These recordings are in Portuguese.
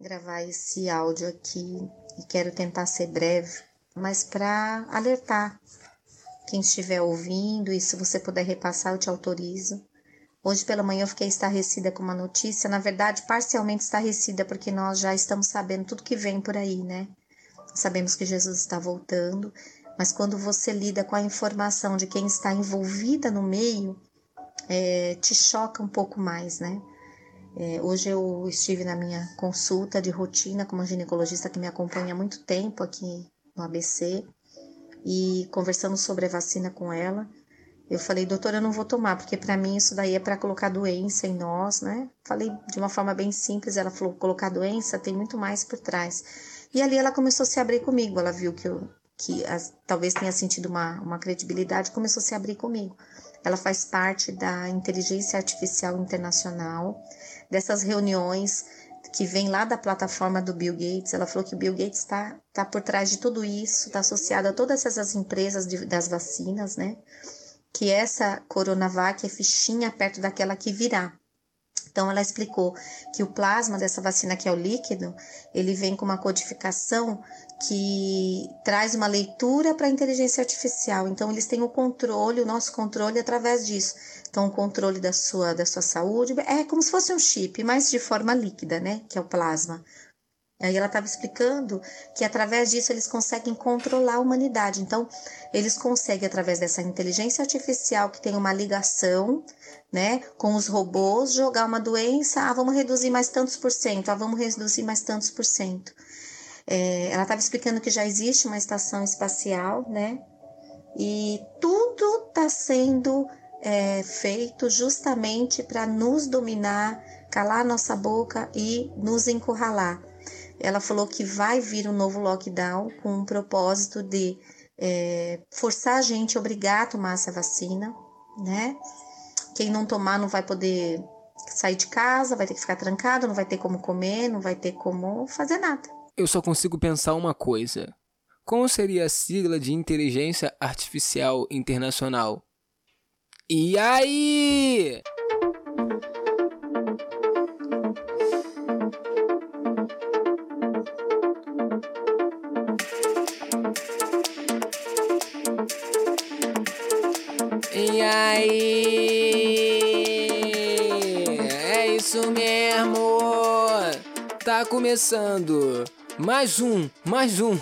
gravar esse áudio aqui e quero tentar ser breve, mas para alertar quem estiver ouvindo e se você puder repassar, eu te autorizo. Hoje pela manhã eu fiquei estarrecida com uma notícia, na verdade, parcialmente estarrecida, porque nós já estamos sabendo tudo que vem por aí, né? Sabemos que Jesus está voltando, mas quando você lida com a informação de quem está envolvida no meio, é, te choca um pouco mais, né? É, hoje eu estive na minha consulta de rotina com uma ginecologista que me acompanha há muito tempo aqui no ABC e conversando sobre a vacina com ela. Eu falei, doutora, eu não vou tomar, porque para mim isso daí é para colocar doença em nós, né? Falei de uma forma bem simples, ela falou, colocar doença tem muito mais por trás. E ali ela começou a se abrir comigo, ela viu que eu que as, talvez tenha sentido uma, uma credibilidade, começou a se abrir comigo. Ela faz parte da Inteligência Artificial Internacional, dessas reuniões que vem lá da plataforma do Bill Gates. Ela falou que o Bill Gates está tá por trás de tudo isso, está associado a todas essas empresas de, das vacinas, né? Que essa Coronavac é fichinha perto daquela que virá. Então, ela explicou que o plasma dessa vacina, que é o líquido, ele vem com uma codificação que traz uma leitura para a inteligência artificial. Então, eles têm o controle, o nosso controle através disso. Então, o controle da sua, da sua saúde é como se fosse um chip, mas de forma líquida, né? Que é o plasma. Aí ela estava explicando que através disso eles conseguem controlar a humanidade. Então, eles conseguem, através dessa inteligência artificial que tem uma ligação né, com os robôs, jogar uma doença, ah, vamos reduzir mais tantos por cento, ah, vamos reduzir mais tantos por cento. É, ela estava explicando que já existe uma estação espacial, né, e tudo está sendo é, feito justamente para nos dominar, calar nossa boca e nos encurralar. Ela falou que vai vir um novo lockdown com o propósito de é, forçar a gente a obrigar a tomar essa vacina, né? Quem não tomar não vai poder sair de casa, vai ter que ficar trancado, não vai ter como comer, não vai ter como fazer nada. Eu só consigo pensar uma coisa. Como seria a sigla de Inteligência Artificial Internacional? E aí? Isso mesmo! Tá começando mais um, mais um.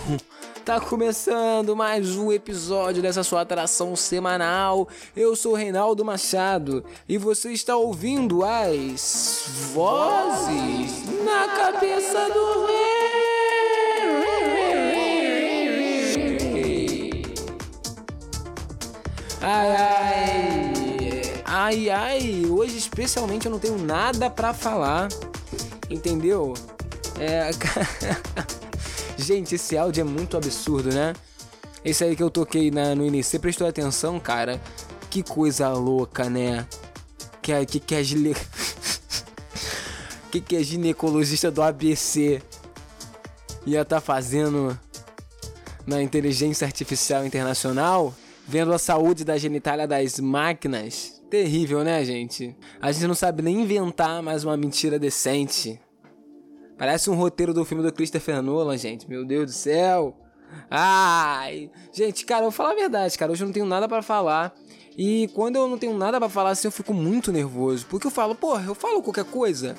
Tá começando mais um episódio dessa sua atração semanal. Eu sou Reinaldo Machado e você está ouvindo as vozes na cabeça do rei. Ai, ai, ai, ai, hoje especialmente eu não tenho nada para falar, entendeu? É, gente, esse áudio é muito absurdo, né? Esse aí que eu toquei na, no início, você prestou atenção, cara? Que coisa louca, né? Que é, que, que é gine... que, que é ginecologista do ABC ia tá fazendo na inteligência artificial internacional? vendo a saúde da genitália das máquinas. Terrível, né, gente? A gente não sabe nem inventar mais uma mentira decente. Parece um roteiro do filme do Christopher Nolan, gente. Meu Deus do céu. Ai, gente, cara, eu vou falar a verdade, cara. Hoje eu não tenho nada para falar. E quando eu não tenho nada para falar assim, eu fico muito nervoso. Porque eu falo, porra, eu falo qualquer coisa.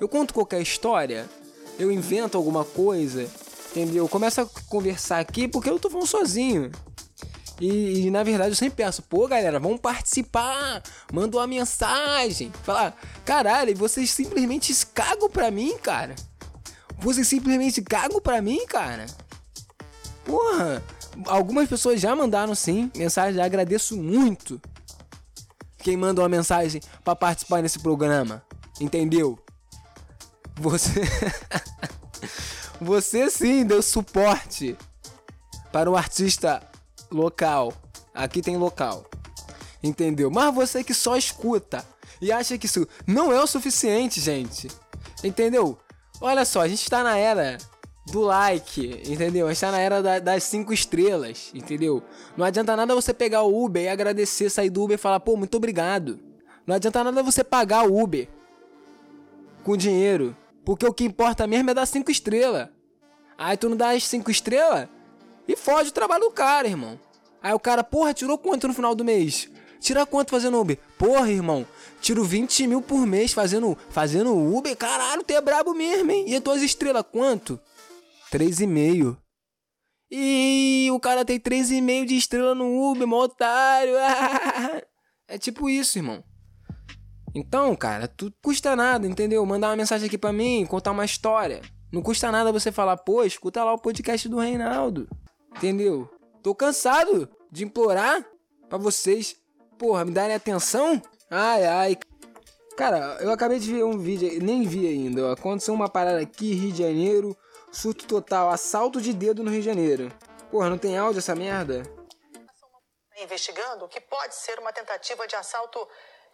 Eu conto qualquer história. Eu invento alguma coisa. Entendeu? Eu começo a conversar aqui porque eu tô falando sozinho. E, e, na verdade eu sempre penso, pô, galera, vamos participar, manda uma mensagem. Falar, caralho, vocês simplesmente cagam pra mim, cara. Vocês simplesmente cagam pra mim, cara. Porra, algumas pessoas já mandaram sim mensagem, agradeço muito. Quem manda uma mensagem para participar nesse programa, entendeu? Você. Você sim deu suporte para o artista local. Aqui tem local. Entendeu? Mas você que só escuta e acha que isso não é o suficiente, gente. Entendeu? Olha só, a gente tá na era do like, entendeu? A gente tá na era da, das cinco estrelas, entendeu? Não adianta nada você pegar o Uber e agradecer, sair do Uber e falar, pô, muito obrigado. Não adianta nada você pagar o Uber com dinheiro Porque o que importa mesmo é dar cinco estrelas. Aí tu não dá as cinco estrelas e foge o trabalho do cara, irmão. Aí o cara, porra, tirou quanto no final do mês? Tira quanto fazendo Uber? Porra, irmão, tiro 20 mil por mês fazendo, fazendo Uber. Caralho, tu é brabo mesmo, hein? E as tuas estrelas, quanto? 3,5. E o cara tem 3,5 de estrela no Uber, mó otário. é tipo isso, irmão. Então, cara, tu custa nada, entendeu? Mandar uma mensagem aqui pra mim, contar uma história. Não custa nada você falar, pô, escuta lá o podcast do Reinaldo. Entendeu? Tô cansado de implorar para vocês, porra, me darem atenção. Ai, ai. Cara, eu acabei de ver um vídeo, nem vi ainda. Aconteceu uma parada aqui, Rio de Janeiro, surto total, assalto de dedo no Rio de Janeiro. Porra, não tem áudio essa merda? Investigando o que pode ser uma tentativa de assalto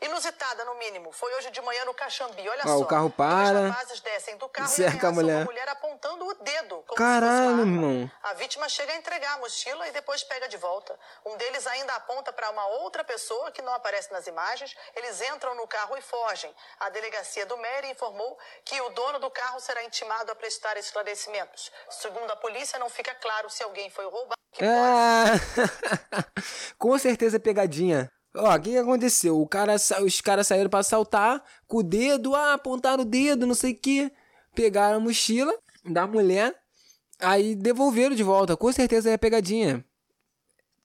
Inusitada, no mínimo. Foi hoje de manhã no Caxambi. Olha ah, só. o carro para. Os descem do carro cerca e a mulher. mulher apontando o dedo. Caralho, irmão. A vítima chega a entregar a mochila e depois pega de volta. Um deles ainda aponta para uma outra pessoa que não aparece nas imagens. Eles entram no carro e fogem. A delegacia do Mary informou que o dono do carro será intimado a prestar esclarecimentos. Segundo a polícia, não fica claro se alguém foi roubado. É... Com certeza é pegadinha. Ó, o que, que aconteceu? O cara, os caras saíram para assaltar com o dedo, ah, apontaram o dedo, não sei o que. Pegaram a mochila da mulher, aí devolveram de volta. Com certeza é pegadinha.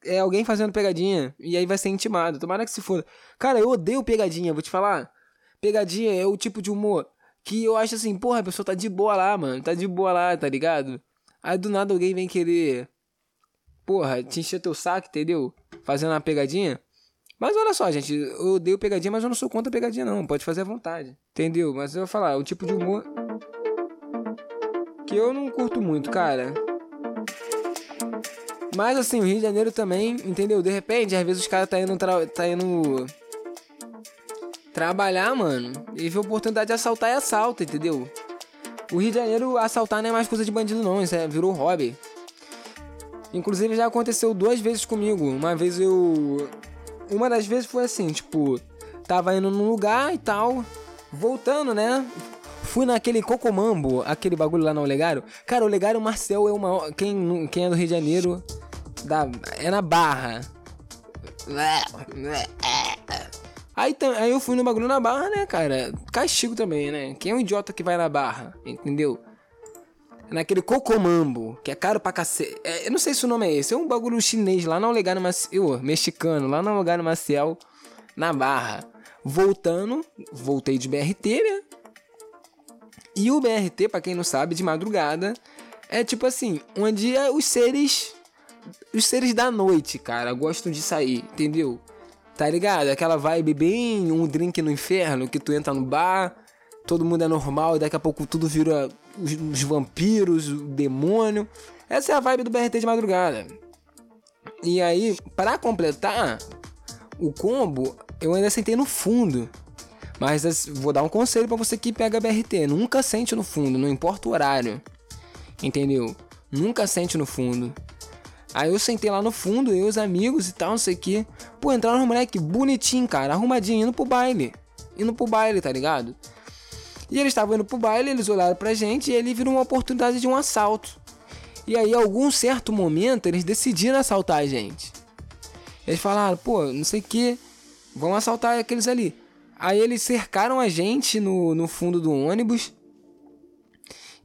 É alguém fazendo pegadinha. E aí vai ser intimado. Tomara que se foda. Cara, eu odeio pegadinha, vou te falar. Pegadinha é o tipo de humor que eu acho assim, porra, a pessoa tá de boa lá, mano. Tá de boa lá, tá ligado? Aí do nada alguém vem querer. Porra, te encher teu saco, entendeu? Fazendo uma pegadinha. Mas olha só, gente, eu odeio pegadinha, mas eu não sou contra pegadinha, não. Pode fazer à vontade. Entendeu? Mas eu vou falar, o tipo de humor. Que eu não curto muito, cara. Mas assim, o Rio de Janeiro também, entendeu? De repente, às vezes os caras tá indo. Tra... tá indo. Trabalhar, mano. E vê a oportunidade de assaltar e assalta, entendeu? O Rio de Janeiro, assaltar não é mais coisa de bandido, não. Isso é, virou hobby. Inclusive já aconteceu duas vezes comigo. Uma vez eu uma das vezes foi assim, tipo, tava indo num lugar e tal, voltando, né? Fui naquele Cocomambo, aquele bagulho lá no Olegário. Cara, o Olegário Marcel é uma. Quem, quem é do Rio de Janeiro, da, é na Barra. Aí, aí eu fui no bagulho na Barra, né, cara? Castigo também, né? Quem é um idiota que vai na Barra, entendeu? Naquele Cocomambo, que é caro pra cacete. É, eu não sei se o nome é esse, é um bagulho chinês lá no lugar no Maciel, mexicano, lá no lugar no Maciel, na Barra. Voltando, voltei de BRT, né? E o BRT, para quem não sabe, de madrugada, é tipo assim, onde é os seres os seres da noite, cara, gostam de sair, entendeu? Tá ligado? Aquela vibe bem um drink no inferno, que tu entra no bar, todo mundo é normal e daqui a pouco tudo vira os, os vampiros, o demônio. Essa é a vibe do BRT de madrugada. E aí, para completar o combo, eu ainda sentei no fundo. Mas vou dar um conselho para você que pega BRT: nunca sente no fundo, não importa o horário. Entendeu? Nunca sente no fundo. Aí eu sentei lá no fundo, eu e os amigos e tal, não sei o que. Pô, entraram um moleque bonitinho, cara, arrumadinho, indo pro baile. Indo pro baile, tá ligado? E eles estavam indo pro baile, eles olharam pra gente e ele virou uma oportunidade de um assalto. E aí, algum certo momento, eles decidiram assaltar a gente. Eles falaram, pô, não sei o que, vão assaltar aqueles ali. Aí eles cercaram a gente no, no fundo do ônibus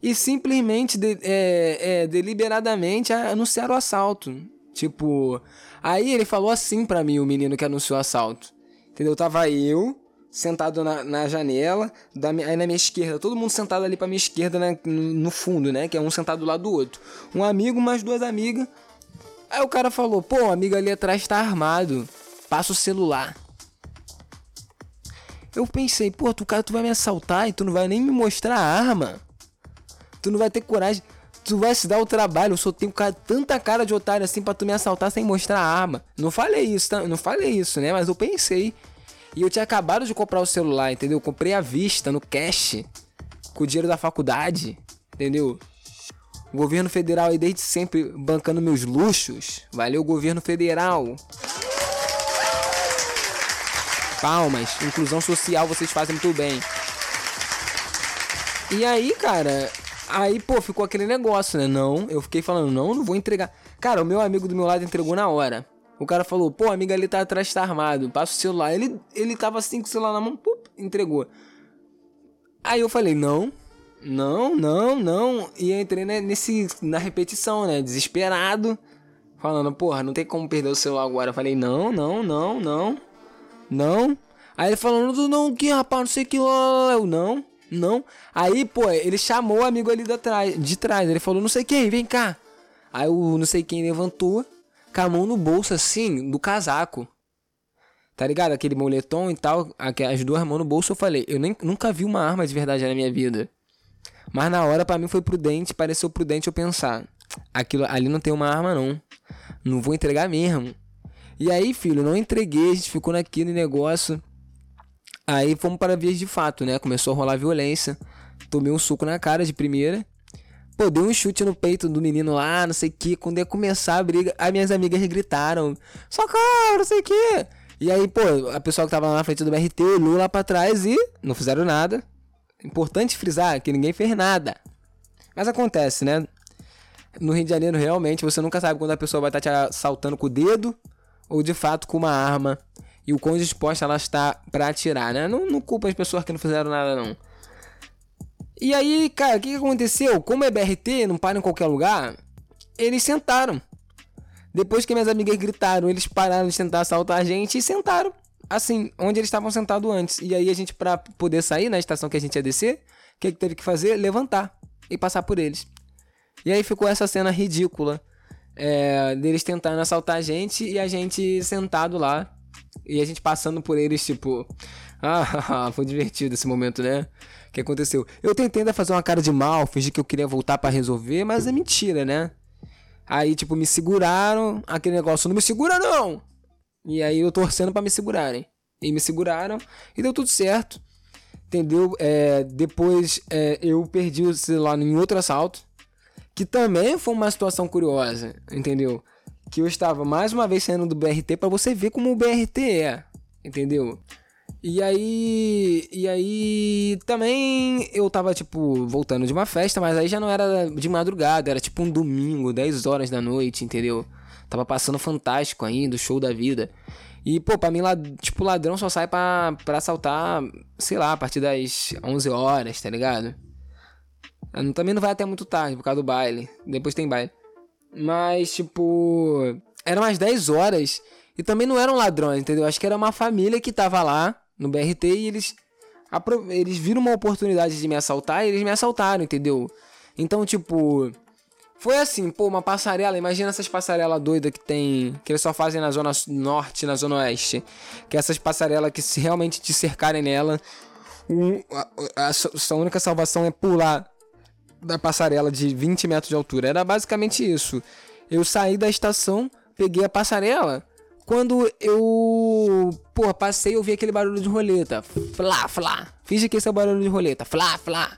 e simplesmente, de, é, é, deliberadamente, anunciaram o assalto. Tipo, aí ele falou assim pra mim, o menino que anunciou o assalto. Entendeu? Tava eu, sentado na, na janela, da, aí na minha esquerda, todo mundo sentado ali pra minha esquerda né, no fundo, né? Que é um sentado do lado do outro. Um amigo, mais duas amigas. Aí o cara falou: pô, o amigo ali atrás tá armado, passa o celular. Eu pensei, pô, tu cara, tu vai me assaltar e tu não vai nem me mostrar a arma. Tu não vai ter coragem. Tu vai se dar o trabalho. Eu só tenho tanta cara de otário assim pra tu me assaltar sem mostrar a arma. Não falei isso, tá? Não falei isso, né? Mas eu pensei. E eu tinha acabado de comprar o celular, entendeu? Eu comprei à vista, no cash, com o dinheiro da faculdade, entendeu? O governo federal aí desde sempre bancando meus luxos. Valeu, governo federal. Palmas, inclusão social vocês fazem muito bem. E aí, cara, aí, pô, ficou aquele negócio, né? Não, eu fiquei falando, não, não vou entregar. Cara, o meu amigo do meu lado entregou na hora. O cara falou, pô, a amiga ali tá atrás, tá armado, passa o celular. Ele, ele tava assim com o celular na mão, pup, entregou. Aí eu falei, não, não, não, não. E eu entrei né, nesse, na repetição, né? Desesperado. Falando, porra, não tem como perder o celular agora. Eu falei, não, não, não, não. Não. Aí ele falando, não, que rapaz, não sei que. Eu, não, não. Aí, pô, ele chamou o amigo ali de trás, de trás. Ele falou, não sei quem, vem cá. Aí o não sei quem levantou, com a mão no bolso assim, do casaco. Tá ligado? Aquele moletom e tal, as duas mãos no bolso. Eu falei, eu nem, nunca vi uma arma de verdade na minha vida. Mas na hora, para mim, foi prudente, pareceu prudente eu pensar. Aquilo ali não tem uma arma, não. Não vou entregar mesmo. E aí, filho, não entreguei, a gente ficou naquele negócio. Aí fomos para vias de fato, né? Começou a rolar violência. Tomei um suco na cara de primeira. Pô, dei um chute no peito do menino lá, não sei o que. Quando ia começar a briga, as minhas amigas gritaram: Socorro, não sei o que. E aí, pô, a pessoa que tava lá na frente do BRT olhou lá pra trás e não fizeram nada. Importante frisar que ninguém fez nada. Mas acontece, né? No Rio de Janeiro, realmente, você nunca sabe quando a pessoa vai estar te assaltando com o dedo ou de fato com uma arma. E o quão disposta ela está para atirar, né? Não, não culpa as pessoas que não fizeram nada, não. E aí, cara, o que, aconteceu? Como é BRT, não para em qualquer lugar, eles sentaram. Depois que minhas amigas gritaram, eles pararam de tentar assaltar a gente e sentaram. Assim, onde eles estavam sentados antes. E aí a gente, pra poder sair na estação que a gente ia descer, o que, que teve que fazer? Levantar e passar por eles. E aí ficou essa cena ridícula. É, deles tentando assaltar a gente e a gente sentado lá. E a gente passando por eles, tipo. Ah, foi divertido esse momento, né? O que aconteceu? Eu tentei ainda fazer uma cara de mal, fingir que eu queria voltar para resolver, mas é mentira, né? Aí, tipo, me seguraram, aquele negócio, não me segura não! E aí eu torcendo para me segurarem. E me seguraram e deu tudo certo. Entendeu? É, depois é, eu perdi o celular em outro assalto. Que também foi uma situação curiosa, entendeu? Que eu estava mais uma vez saindo do BRT para você ver como o BRT é, entendeu? E aí. E aí. Também eu tava, tipo, voltando de uma festa, mas aí já não era de madrugada, era tipo um domingo, 10 horas da noite, entendeu? Tava passando fantástico ainda, show da vida. E, pô, pra mim, tipo, ladrão só sai pra, pra assaltar, sei lá, a partir das 11 horas, tá ligado? Também não vai até muito tarde, por causa do baile. Depois tem baile. Mas, tipo, eram umas 10 horas. E também não eram ladrões, entendeu? Acho que era uma família que tava lá no BRT e eles eles viram uma oportunidade de me assaltar e eles me assaltaram, entendeu? Então, tipo, foi assim, pô, uma passarela, imagina essas passarelas doidas que tem, que eles só fazem na zona norte na zona oeste. Que essas passarelas que se realmente te cercarem nela, um, a, a, a, única salvação é pular da passarela de 20 metros de altura. Era basicamente isso. Eu saí da estação, peguei a passarela, quando eu, pô, passei, eu vi aquele barulho de roleta. Flá, flá. Finge que esse é o barulho de roleta. Flá, flá.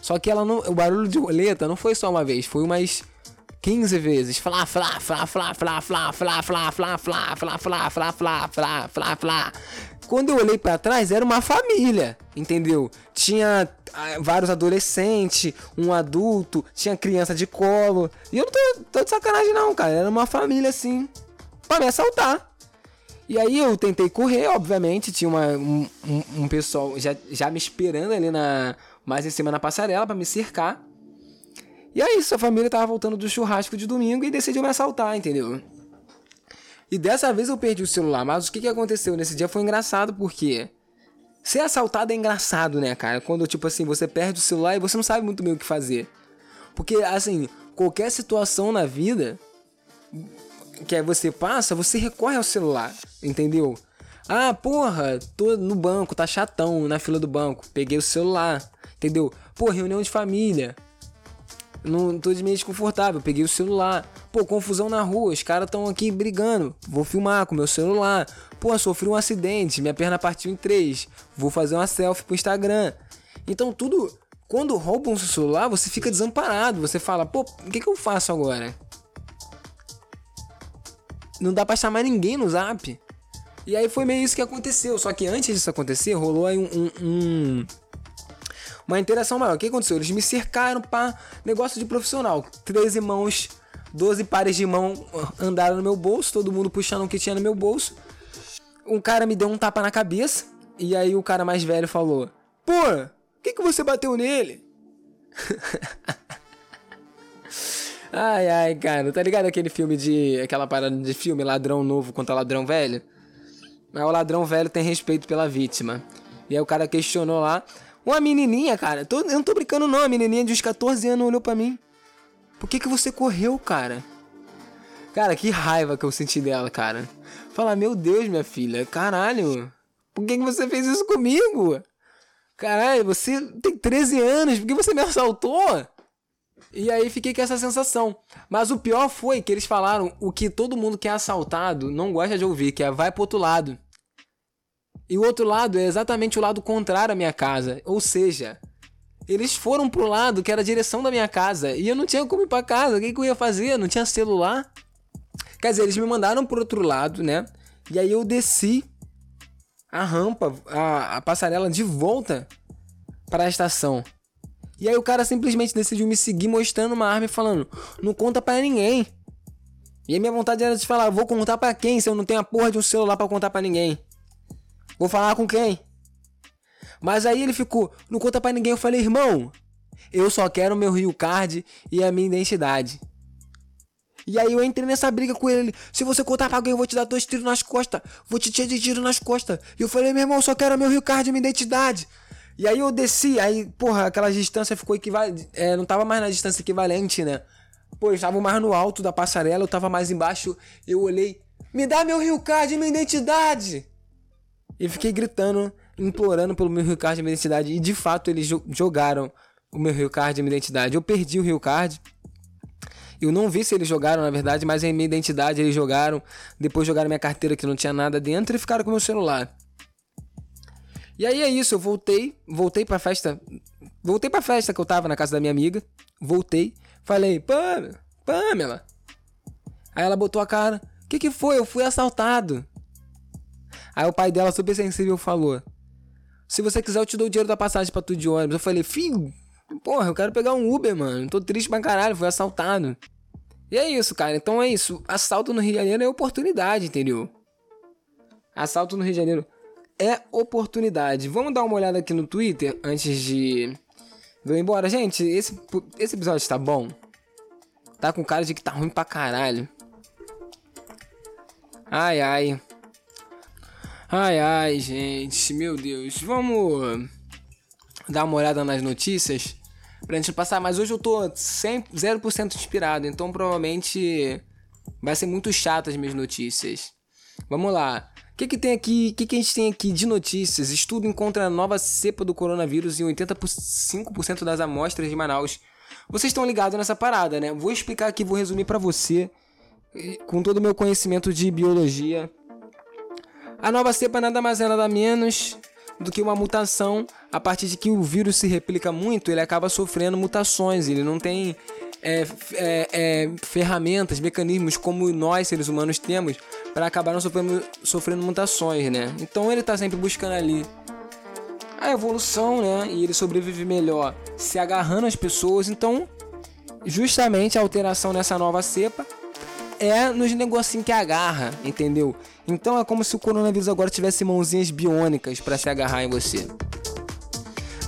Só que ela não, o barulho de roleta não foi só uma vez, foi umas 15 vezes. Flá, flá, flá, flá, flá, flá, flá, flá, flá, flá, flá, flá, flá, flá, flá, flá, flá. Quando eu olhei para trás, era uma família, entendeu? Tinha vários adolescentes, um adulto, tinha criança de colo. E eu não tô, tô de sacanagem não, cara. Era uma família assim, para me assaltar. E aí eu tentei correr, obviamente, tinha uma, um, um, pessoal já, já me esperando ali na mais em cima na passarela para me cercar. E aí sua família tava voltando do churrasco de domingo e decidiu me assaltar, entendeu? E dessa vez eu perdi o celular, mas o que, que aconteceu nesse dia foi engraçado porque ser assaltado é engraçado, né, cara? Quando tipo assim, você perde o celular e você não sabe muito bem o que fazer. Porque assim, qualquer situação na vida que aí você passa, você recorre ao celular, entendeu? Ah, porra, tô no banco, tá chatão na fila do banco. Peguei o celular, entendeu? Pô, reunião de família. Não tô de meio desconfortável, peguei o celular. Pô, confusão na rua, os caras tão aqui brigando. Vou filmar com meu celular. Pô, sofri um acidente, minha perna partiu em três. Vou fazer uma selfie pro Instagram. Então tudo. Quando roubam seu celular, você fica desamparado. Você fala, pô, o que, que eu faço agora? Não dá pra chamar ninguém no zap. E aí foi meio isso que aconteceu. Só que antes disso acontecer, rolou aí um, um, um uma interação maior. O que aconteceu? Eles me cercaram para negócio de profissional. 13 mãos, 12 pares de mão andaram no meu bolso, todo mundo puxando o que tinha no meu bolso. Um cara me deu um tapa na cabeça, e aí o cara mais velho falou: Pô, por que, que você bateu nele? ai, ai, cara, tá ligado aquele filme de. aquela parada de filme, ladrão novo contra ladrão velho? Mas o ladrão velho tem respeito pela vítima. E aí o cara questionou lá. Uma menininha, cara. Tô, eu não tô brincando não. A menininha de uns 14 anos olhou pra mim. Por que que você correu, cara? Cara, que raiva que eu senti dela, cara. Falar, meu Deus, minha filha. Caralho. Por que que você fez isso comigo? Caralho, você tem 13 anos. Por que você me assaltou? E aí fiquei com essa sensação. Mas o pior foi que eles falaram o que todo mundo que é assaltado não gosta de ouvir, que é vai pro outro lado. E o outro lado é exatamente o lado contrário à minha casa. Ou seja, eles foram pro lado que era a direção da minha casa. E eu não tinha como ir pra casa. O que, que eu ia fazer? Não tinha celular. Quer dizer, eles me mandaram pro outro lado, né? E aí eu desci a rampa, a, a passarela de volta para a estação. E aí o cara simplesmente decidiu me seguir mostrando uma arma e falando: "Não conta para ninguém". E a minha vontade era de falar: "Vou contar para quem se eu não tenho a porra de um celular para contar para ninguém?" Vou falar com quem? Mas aí ele ficou, não conta para ninguém. Eu falei, irmão, eu só quero meu Rio Card e a minha identidade. E aí eu entrei nessa briga com ele. Se você contar pra alguém, eu vou te dar dois tiros nas costas. Vou te tirar de tiro nas costas. E eu falei, meu irmão, só quero meu Rio Card e minha identidade. E aí eu desci, aí, porra, aquela distância ficou equivalente. É, não tava mais na distância equivalente, né? Pô, eu estava mais no alto da passarela, eu tava mais embaixo. Eu olhei, me dá meu Rio Card minha identidade. E fiquei gritando, implorando pelo meu Rio Card minha identidade. E de fato eles jogaram o meu Rio Card minha identidade. Eu perdi o Rio Card. Eu não vi se eles jogaram, na verdade, mas em minha identidade eles jogaram. Depois jogaram minha carteira que não tinha nada dentro e ficaram com meu celular. E aí é isso, eu voltei, voltei pra festa. Voltei pra festa que eu tava na casa da minha amiga. Voltei, falei, Pamela, Pamela. Aí ela botou a cara, o que que foi? Eu fui assaltado. Aí o pai dela, super sensível, falou: Se você quiser, eu te dou o dinheiro da passagem pra tu de ônibus. Eu falei, filho, porra, eu quero pegar um Uber, mano. Tô triste pra caralho, fui assaltado. E é isso, cara. Então é isso. Assalto no Rio de Janeiro é oportunidade, entendeu? Assalto no Rio de Janeiro é oportunidade. Vamos dar uma olhada aqui no Twitter antes de eu ir embora. Gente, esse, esse episódio está bom. Tá com cara de que tá ruim pra caralho. Ai, ai. Ai, ai, gente, meu Deus. Vamos dar uma olhada nas notícias pra gente passar. Mas hoje eu tô 100, 0% inspirado, então provavelmente vai ser muito chato as minhas notícias. Vamos lá. Que, que tem aqui? O que, que a gente tem aqui de notícias? Estudo encontra a nova cepa do coronavírus em 85% das amostras de Manaus. Vocês estão ligados nessa parada, né? Vou explicar aqui, vou resumir para você com todo o meu conhecimento de biologia a nova cepa nada mais é nada menos do que uma mutação. A partir de que o vírus se replica muito, ele acaba sofrendo mutações. Ele não tem é, é, é, ferramentas, mecanismos como nós, seres humanos, temos para acabar não sofrendo, sofrendo mutações, né? Então ele está sempre buscando ali a evolução, né? E ele sobrevive melhor se agarrando às pessoas. Então, justamente a alteração nessa nova cepa é nos negocinhos que agarra, entendeu? Então é como se o coronavírus agora tivesse mãozinhas biônicas para se agarrar em você.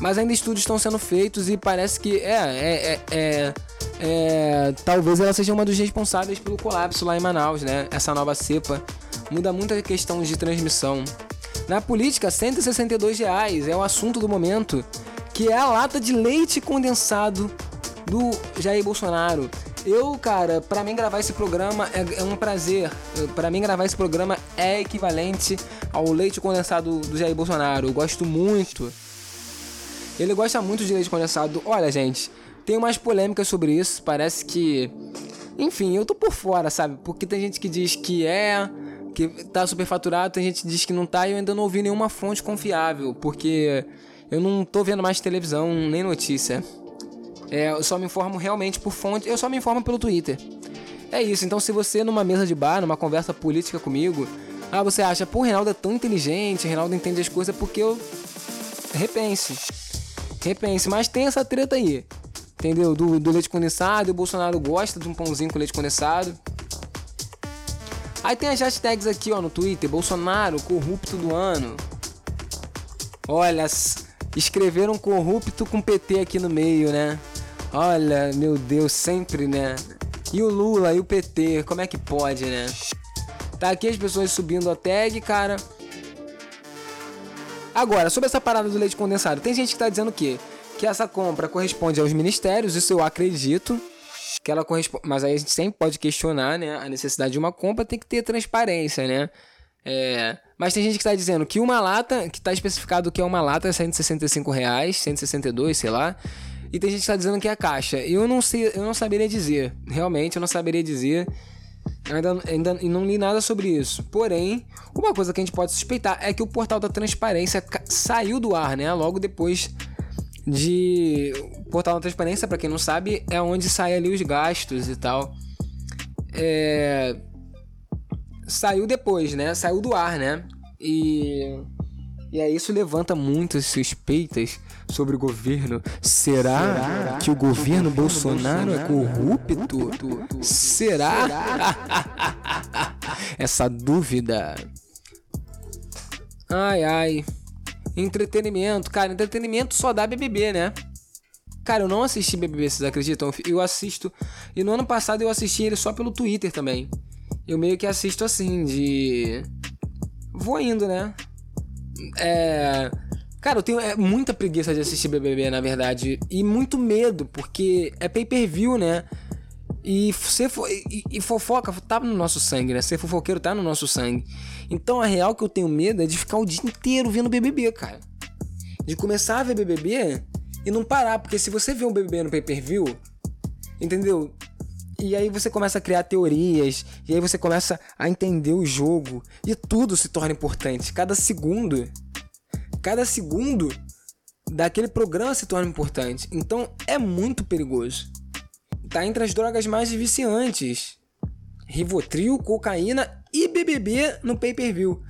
Mas ainda estudos estão sendo feitos e parece que é, é, é, é, é talvez ela seja uma dos responsáveis pelo colapso lá em Manaus, né? Essa nova cepa muda muito a questão de transmissão. Na política, 162 reais é o assunto do momento, que é a lata de leite condensado do Jair Bolsonaro. Eu, cara, para mim gravar esse programa é, é um prazer. Para mim gravar esse programa é equivalente ao leite condensado do Jair Bolsonaro. Eu gosto muito. Ele gosta muito de leite condensado. Olha, gente, tem umas polêmicas sobre isso. Parece que, enfim, eu tô por fora, sabe? Porque tem gente que diz que é, que tá superfaturado, tem gente que diz que não tá e eu ainda não ouvi nenhuma fonte confiável, porque eu não tô vendo mais televisão nem notícia. É, eu só me informo realmente por fonte. Eu só me informo pelo Twitter. É isso. Então, se você numa mesa de bar, numa conversa política comigo, ah, você acha, pô, Reinaldo é tão inteligente, Reinaldo entende as coisas, porque eu repense. repense. Mas tem essa treta aí, entendeu? Do, do leite condensado, o Bolsonaro gosta de um pãozinho com leite condensado. Aí tem as hashtags aqui, ó, no Twitter, Bolsonaro, corrupto do ano. Olha, escreveram corrupto com PT aqui no meio, né? Olha, meu Deus, sempre, né? E o Lula e o PT, como é que pode, né? Tá aqui as pessoas subindo a tag, cara. Agora, sobre essa parada do leite condensado, tem gente que tá dizendo que que essa compra corresponde aos ministérios, isso eu acredito. Que ela corresponde, mas aí a gente sempre pode questionar, né? A necessidade de uma compra tem que ter transparência, né? É, mas tem gente que está dizendo que uma lata, que está especificado que é uma lata, é 165 reais, 162, sei lá. E tem gente que está dizendo que é a caixa. Eu não sei, eu não saberia dizer. Realmente, eu não saberia dizer. Ainda, ainda não li nada sobre isso. Porém, uma coisa que a gente pode suspeitar é que o portal da transparência saiu do ar, né? Logo depois de. O portal da transparência, para quem não sabe, é onde saem ali os gastos e tal. É... Saiu depois, né? Saiu do ar, né? E. E aí isso levanta muitas suspeitas sobre o governo. Será, Será que o governo, o governo Bolsonaro, Bolsonaro, é corrupto? Será? Será? Essa dúvida. Ai, ai. Entretenimento. Cara, entretenimento só dá BBB, né? Cara, eu não assisti BBB, vocês acreditam? Eu assisto. E no ano passado eu assisti ele só pelo Twitter também. Eu meio que assisto assim, de. Vou indo, né? É. Cara, eu tenho é, muita preguiça de assistir BBB, na verdade. E muito medo, porque é pay per view, né? E, ser fo e, e, fofoca tá no nosso sangue, né? Ser fofoqueiro tá no nosso sangue. Então a real que eu tenho medo é de ficar o dia inteiro vendo BBB, cara. De começar a ver BBB e não parar, porque se você vê um BBB no pay per view, entendeu? E aí você começa a criar teorias, e aí você começa a entender o jogo, e tudo se torna importante. Cada segundo, cada segundo daquele programa se torna importante. Então é muito perigoso. Tá entre as drogas mais viciantes. Rivotril, cocaína e BBB no pay-per-view.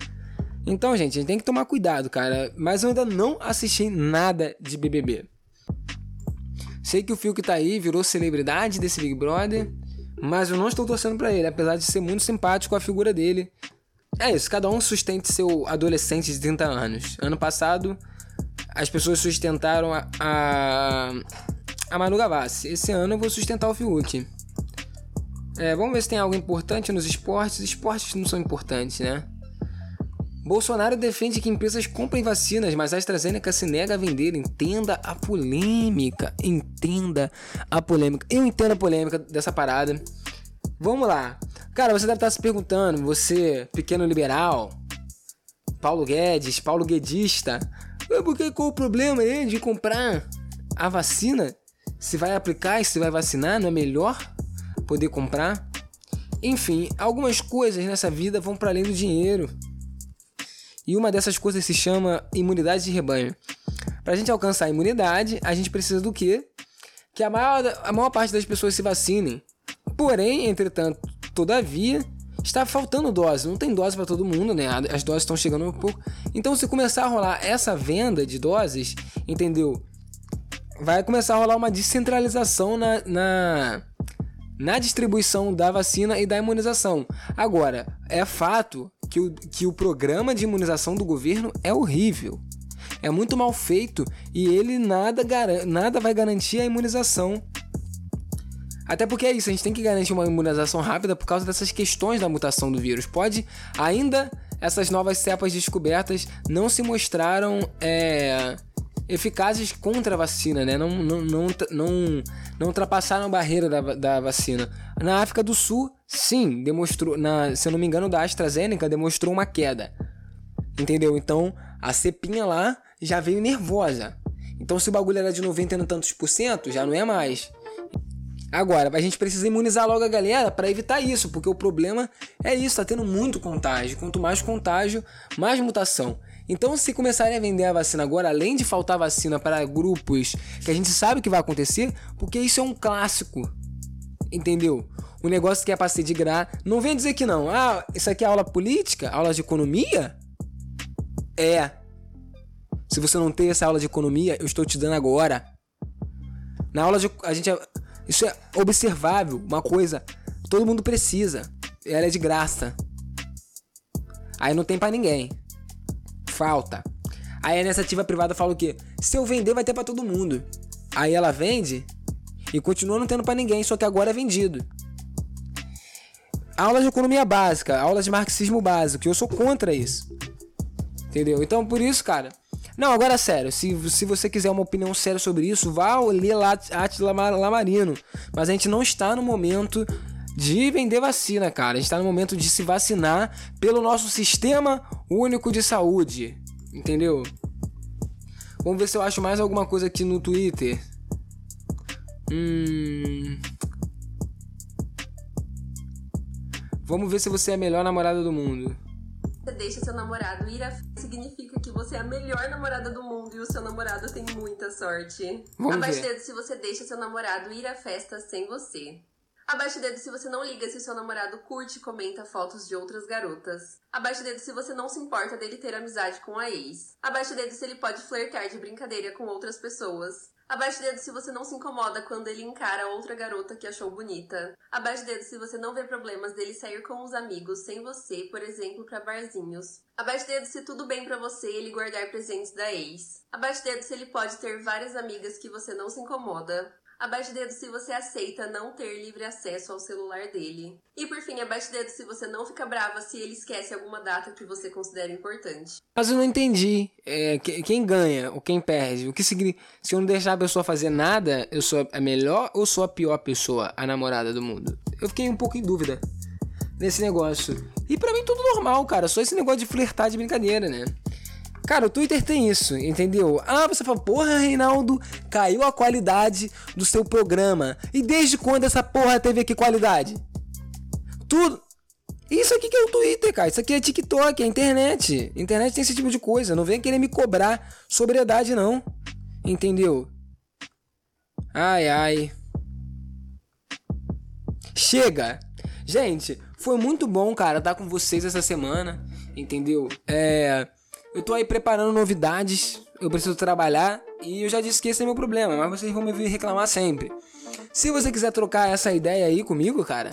Então, gente, a gente tem que tomar cuidado, cara. Mas eu ainda não assisti nada de BBB. Sei que o Fio que tá aí virou celebridade desse Big Brother, mas eu não estou torcendo para ele, apesar de ser muito simpático a figura dele. É isso, cada um sustente seu adolescente de 30 anos. Ano passado, as pessoas sustentaram a, a, a Manu Gavassi. Esse ano eu vou sustentar o Fiuk. É, vamos ver se tem algo importante nos esportes. Esportes não são importantes, né? Bolsonaro defende que empresas comprem vacinas, mas a AstraZeneca se nega a vender. Entenda a polêmica. Entenda a polêmica. Eu entendo a polêmica dessa parada. Vamos lá. Cara, você deve estar se perguntando, você, pequeno liberal, Paulo Guedes, Paulo Guedista, porque qual o problema aí de comprar a vacina? Se vai aplicar e se vai vacinar, não é melhor poder comprar? Enfim, algumas coisas nessa vida vão para além do dinheiro. E uma dessas coisas se chama imunidade de rebanho. Para a gente alcançar a imunidade, a gente precisa do quê? Que a maior, a maior parte das pessoas se vacinem. Porém, entretanto, todavia, está faltando dose. Não tem dose para todo mundo, né? As doses estão chegando um pouco. Então, se começar a rolar essa venda de doses, entendeu? Vai começar a rolar uma descentralização na, na na distribuição da vacina e da imunização. Agora, é fato que o, que o programa de imunização do governo é horrível. É muito mal feito e ele nada, nada vai garantir a imunização. Até porque é isso, a gente tem que garantir uma imunização rápida por causa dessas questões da mutação do vírus. Pode ainda essas novas cepas descobertas não se mostraram é, eficazes contra a vacina, né? Não, não, não, não, não ultrapassaram a barreira da, da vacina. Na África do Sul, sim, demonstrou, na, se eu não me engano, da AstraZeneca demonstrou uma queda. Entendeu? Então, a cepinha lá já veio nervosa. Então, se o bagulho era de 90 e tantos por cento, já não é mais. Agora, a gente precisa imunizar logo a galera para evitar isso, porque o problema é isso, tá tendo muito contágio. Quanto mais contágio, mais mutação. Então, se começarem a vender a vacina agora, além de faltar vacina para grupos que a gente sabe que vai acontecer, porque isso é um clássico. Entendeu? O negócio que é pra ser de graça. Não vem dizer que não. Ah, isso aqui é aula política? Aula de economia? É. Se você não tem essa aula de economia, eu estou te dando agora. Na aula de a gente isso é observável, uma coisa todo mundo precisa. Ela é de graça. Aí não tem para ninguém. Falta. Aí a iniciativa privada fala o quê? Se eu vender vai ter para todo mundo. Aí ela vende e continua não tendo para ninguém, só que agora é vendido. Aula de economia básica, aula de marxismo básico, eu sou contra isso. Entendeu? Então por isso, cara. Não, agora sério, se, se você quiser uma opinião séria sobre isso, vá ler lá Atila Lamarino. Mas a gente não está no momento de vender vacina, cara. A gente está no momento de se vacinar pelo nosso sistema único de saúde. Entendeu? Vamos ver se eu acho mais alguma coisa aqui no Twitter. Hum. Vamos ver se você é a melhor namorada do mundo. Você deixa seu namorado ir a significa que você é a melhor namorada do mundo e o seu namorado tem muita sorte. Vamos Abaixe ver. dedo se você deixa seu namorado ir à festa sem você. Abaixe o dedo se você não liga se seu namorado curte e comenta fotos de outras garotas. Abaixe o dedo se você não se importa dele ter amizade com a ex. Abaixe o dedo se ele pode flertar de brincadeira com outras pessoas. Abaixe o dedo se você não se incomoda quando ele encara outra garota que achou bonita. Abaixe o dedo se você não vê problemas dele sair com os amigos sem você, por exemplo, para barzinhos. Abaixe o dedo se tudo bem para você ele guardar presentes da ex. Abaixe o dedo se ele pode ter várias amigas que você não se incomoda. Abaixe o dedo se você aceita não ter livre acesso ao celular dele. E por fim, abaixe o dedo se você não fica brava se ele esquece alguma data que você considera importante. Mas eu não entendi. É, quem ganha ou quem perde? O que significa? Se eu não deixar a pessoa fazer nada, eu sou a melhor ou sou a pior pessoa, a namorada do mundo? Eu fiquei um pouco em dúvida nesse negócio. E para mim tudo normal, cara. Só esse negócio de flertar de brincadeira, né? Cara, o Twitter tem isso, entendeu? Ah, você fala, porra, Reinaldo, caiu a qualidade do seu programa. E desde quando essa porra teve aqui qualidade? Tudo. Isso aqui que é o Twitter, cara. Isso aqui é TikTok, é internet. Internet tem esse tipo de coisa. Não vem querer me cobrar sobriedade, não. Entendeu? Ai, ai. Chega! Gente, foi muito bom, cara, estar com vocês essa semana. Entendeu? É. Eu tô aí preparando novidades, eu preciso trabalhar e eu já disse que esse é meu problema, mas vocês vão me reclamar sempre. Se você quiser trocar essa ideia aí comigo, cara,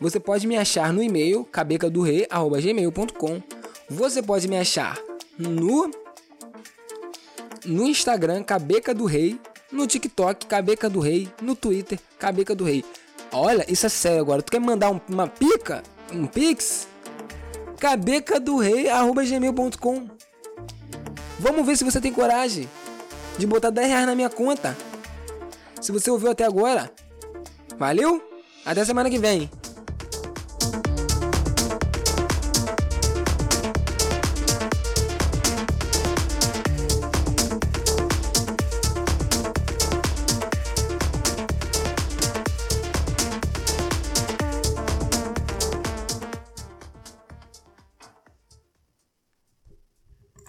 você pode me achar no e-mail cabecadorei@gmail.com. Você pode me achar no no Instagram Cabeca do Rei, no TikTok Cabeca do Rei, no Twitter Cabeca do Rei. Olha, isso é sério agora. Tu quer mandar um, uma pica, um pix? Cabeca do Rei@gmail.com. Vamos ver se você tem coragem de botar 10 reais na minha conta. Se você ouviu até agora, valeu? Até semana que vem.